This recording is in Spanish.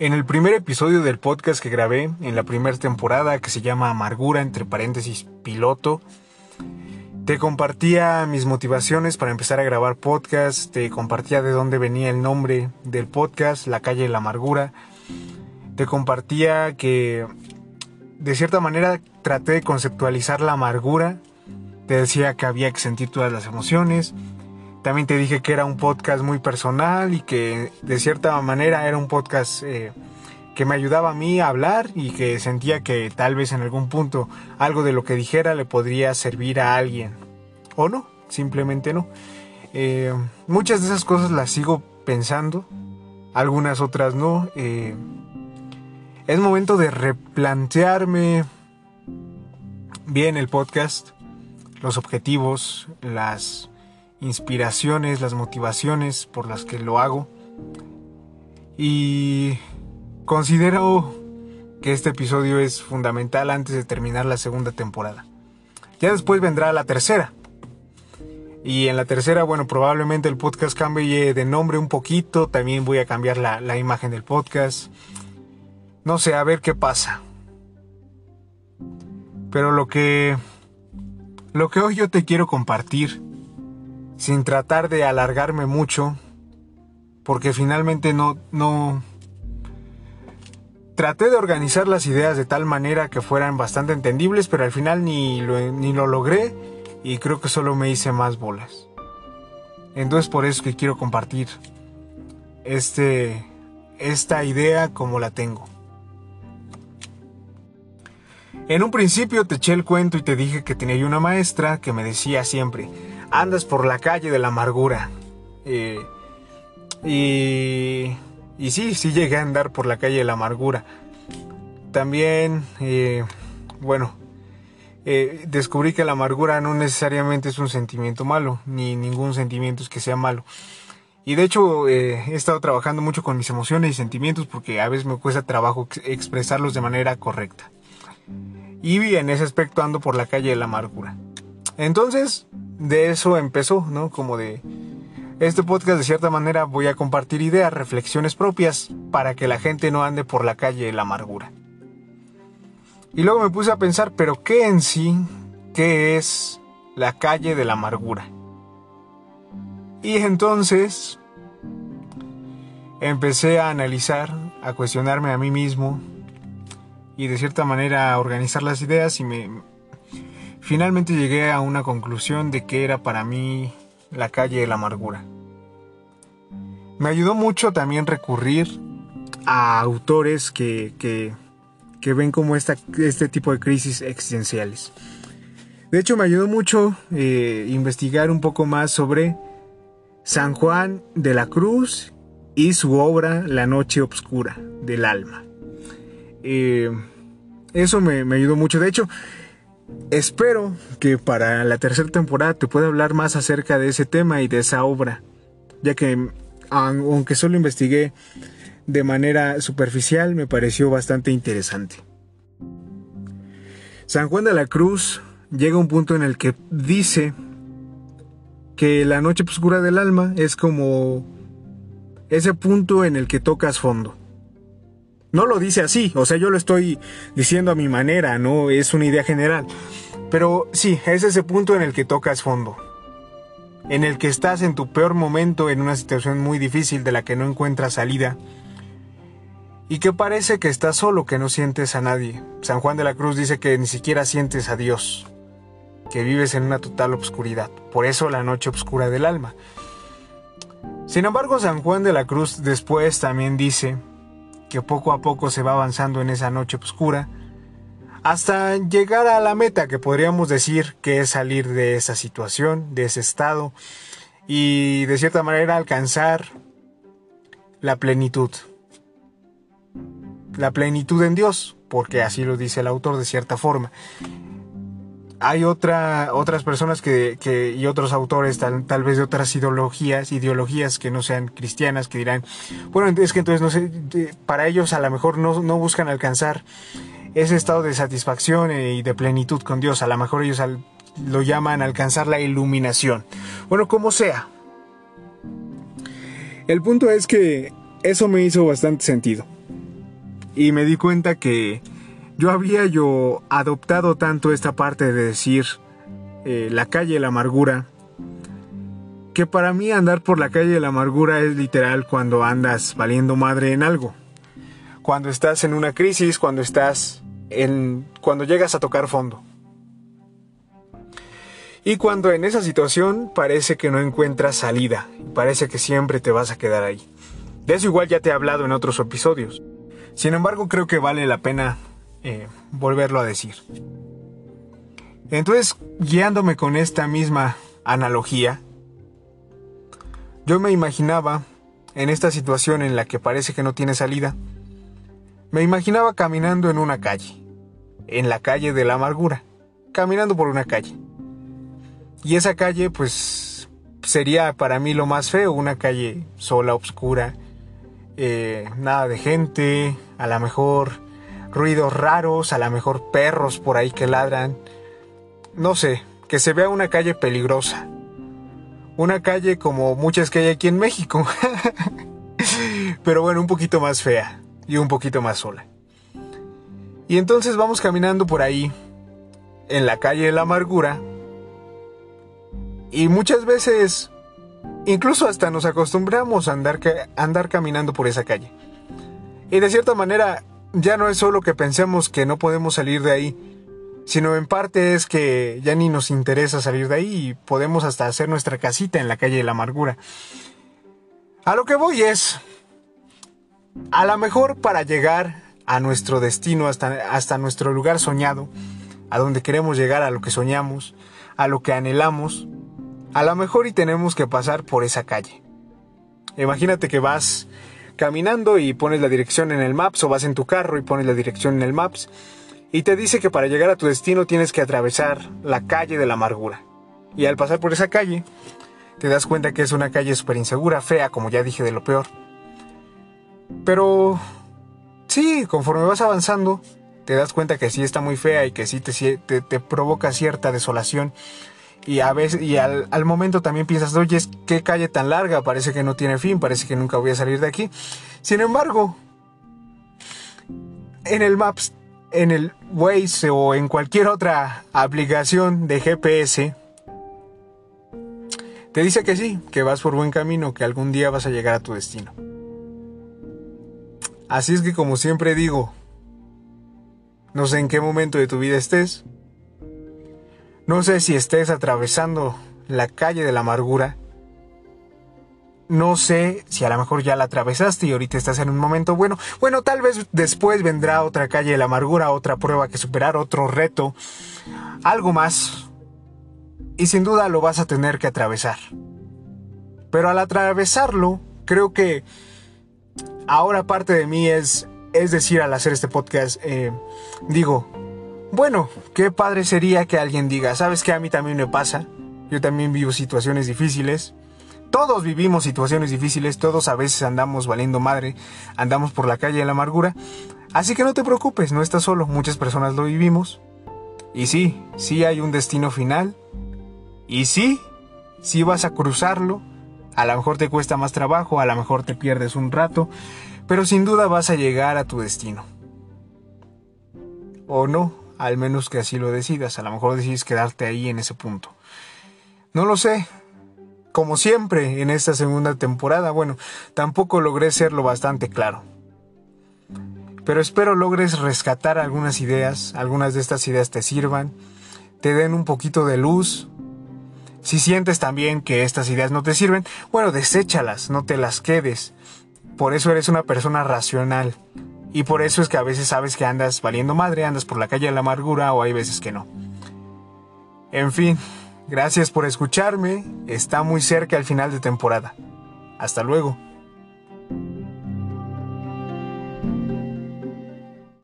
En el primer episodio del podcast que grabé en la primera temporada, que se llama Amargura, entre paréntesis, piloto, te compartía mis motivaciones para empezar a grabar podcast, te compartía de dónde venía el nombre del podcast, La calle de la amargura, te compartía que de cierta manera traté de conceptualizar la amargura, te decía que había que sentir todas las emociones, también te dije que era un podcast muy personal y que de cierta manera era un podcast eh, que me ayudaba a mí a hablar y que sentía que tal vez en algún punto algo de lo que dijera le podría servir a alguien. O no, simplemente no. Eh, muchas de esas cosas las sigo pensando, algunas otras no. Eh, es momento de replantearme bien el podcast, los objetivos, las inspiraciones, las motivaciones por las que lo hago. Y considero que este episodio es fundamental antes de terminar la segunda temporada. Ya después vendrá la tercera. Y en la tercera, bueno, probablemente el podcast cambie de nombre un poquito. También voy a cambiar la, la imagen del podcast. No sé, a ver qué pasa. Pero lo que... Lo que hoy yo te quiero compartir sin tratar de alargarme mucho, porque finalmente no, no... Traté de organizar las ideas de tal manera que fueran bastante entendibles, pero al final ni lo, ni lo logré y creo que solo me hice más bolas. Entonces por eso que quiero compartir este, esta idea como la tengo. En un principio te eché el cuento y te dije que tenía una maestra que me decía siempre, andas por la calle de la amargura. Eh, y, y sí, sí llegué a andar por la calle de la amargura. También, eh, bueno, eh, descubrí que la amargura no necesariamente es un sentimiento malo, ni ningún sentimiento es que sea malo. Y de hecho he estado trabajando mucho con mis emociones y sentimientos porque a veces me cuesta trabajo expresarlos de manera correcta. Y en ese aspecto ando por la calle de la amargura. Entonces, de eso empezó, ¿no? Como de este podcast de cierta manera voy a compartir ideas, reflexiones propias para que la gente no ande por la calle de la amargura. Y luego me puse a pensar, pero ¿qué en sí, qué es la calle de la amargura? Y entonces empecé a analizar, a cuestionarme a mí mismo y de cierta manera a organizar las ideas y me, Finalmente llegué a una conclusión de que era para mí la calle de la amargura. Me ayudó mucho también recurrir a autores que, que, ven como esta, este tipo de crisis existenciales. De hecho, me ayudó mucho eh, investigar un poco más sobre San Juan de la Cruz y su obra La Noche Obscura del Alma. Eh, eso me, me ayudó mucho. De hecho, Espero que para la tercera temporada te pueda hablar más acerca de ese tema y de esa obra, ya que aunque solo investigué de manera superficial, me pareció bastante interesante. San Juan de la Cruz llega a un punto en el que dice que la noche oscura del alma es como ese punto en el que tocas fondo. No lo dice así, o sea, yo lo estoy diciendo a mi manera, no es una idea general. Pero sí, es ese punto en el que tocas fondo. En el que estás en tu peor momento, en una situación muy difícil de la que no encuentras salida. Y que parece que estás solo, que no sientes a nadie. San Juan de la Cruz dice que ni siquiera sientes a Dios. Que vives en una total obscuridad. Por eso la noche oscura del alma. Sin embargo, San Juan de la Cruz después también dice que poco a poco se va avanzando en esa noche oscura, hasta llegar a la meta que podríamos decir que es salir de esa situación, de ese estado, y de cierta manera alcanzar la plenitud. La plenitud en Dios, porque así lo dice el autor de cierta forma hay otra, otras personas que, que, y otros autores tal, tal vez de otras ideologías, ideologías que no sean cristianas, que dirán, bueno, es que entonces no sé, para ellos a lo mejor no, no buscan alcanzar ese estado de satisfacción y de plenitud con Dios, a lo mejor ellos lo llaman alcanzar la iluminación. Bueno, como sea. El punto es que eso me hizo bastante sentido. y me di cuenta que yo había yo adoptado tanto esta parte de decir eh, la calle de la amargura, que para mí andar por la calle de la amargura es literal cuando andas valiendo madre en algo. Cuando estás en una crisis, cuando estás en cuando llegas a tocar fondo. Y cuando en esa situación parece que no encuentras salida, parece que siempre te vas a quedar ahí. De eso igual ya te he hablado en otros episodios. Sin embargo, creo que vale la pena eh, volverlo a decir. Entonces, guiándome con esta misma analogía, yo me imaginaba, en esta situación en la que parece que no tiene salida, me imaginaba caminando en una calle, en la calle de la amargura, caminando por una calle. Y esa calle, pues, sería para mí lo más feo, una calle sola, oscura, eh, nada de gente, a lo mejor ruidos raros, a lo mejor perros por ahí que ladran. No sé, que se vea una calle peligrosa. Una calle como muchas que hay aquí en México. Pero bueno, un poquito más fea y un poquito más sola. Y entonces vamos caminando por ahí, en la calle de la amargura. Y muchas veces, incluso hasta nos acostumbramos a andar, a andar caminando por esa calle. Y de cierta manera, ya no es solo que pensemos que no podemos salir de ahí, sino en parte es que ya ni nos interesa salir de ahí y podemos hasta hacer nuestra casita en la calle de la amargura. A lo que voy es, a lo mejor para llegar a nuestro destino, hasta, hasta nuestro lugar soñado, a donde queremos llegar, a lo que soñamos, a lo que anhelamos, a lo mejor y tenemos que pasar por esa calle. Imagínate que vas caminando y pones la dirección en el Maps o vas en tu carro y pones la dirección en el Maps y te dice que para llegar a tu destino tienes que atravesar la calle de la amargura. Y al pasar por esa calle, te das cuenta que es una calle súper insegura, fea, como ya dije de lo peor. Pero sí, conforme vas avanzando, te das cuenta que sí está muy fea y que sí te, te provoca cierta desolación y a veces y al, momento también piensas, oye, qué calle tan larga, parece que no tiene fin, parece que nunca voy a salir de aquí. Sin embargo, en el Maps, en el Waze o en cualquier otra aplicación de GPS, te dice que sí, que vas por buen camino, que algún día vas a llegar a tu destino. Así es que como siempre digo, no sé en qué momento de tu vida estés, no sé si estés atravesando la calle de la amargura. No sé si a lo mejor ya la atravesaste y ahorita estás en un momento bueno. Bueno, tal vez después vendrá otra calle de la amargura, otra prueba que superar, otro reto, algo más. Y sin duda lo vas a tener que atravesar. Pero al atravesarlo, creo que ahora parte de mí es, es decir, al hacer este podcast, eh, digo, bueno, qué padre sería que alguien diga, ¿sabes qué? A mí también me pasa. Yo también vivo situaciones difíciles. Todos vivimos situaciones difíciles, todos a veces andamos valiendo madre, andamos por la calle de la amargura. Así que no te preocupes, no estás solo, muchas personas lo vivimos. Y sí, sí hay un destino final. Y sí, sí vas a cruzarlo. A lo mejor te cuesta más trabajo, a lo mejor te pierdes un rato, pero sin duda vas a llegar a tu destino. ¿O no? Al menos que así lo decidas. A lo mejor decides quedarte ahí en ese punto. No lo sé. Como siempre en esta segunda temporada, bueno, tampoco logré serlo bastante claro. Pero espero logres rescatar algunas ideas, algunas de estas ideas te sirvan, te den un poquito de luz. Si sientes también que estas ideas no te sirven, bueno, deséchalas, no te las quedes. Por eso eres una persona racional. Y por eso es que a veces sabes que andas valiendo madre, andas por la calle de la amargura o hay veces que no. En fin, gracias por escucharme. Está muy cerca el final de temporada. Hasta luego.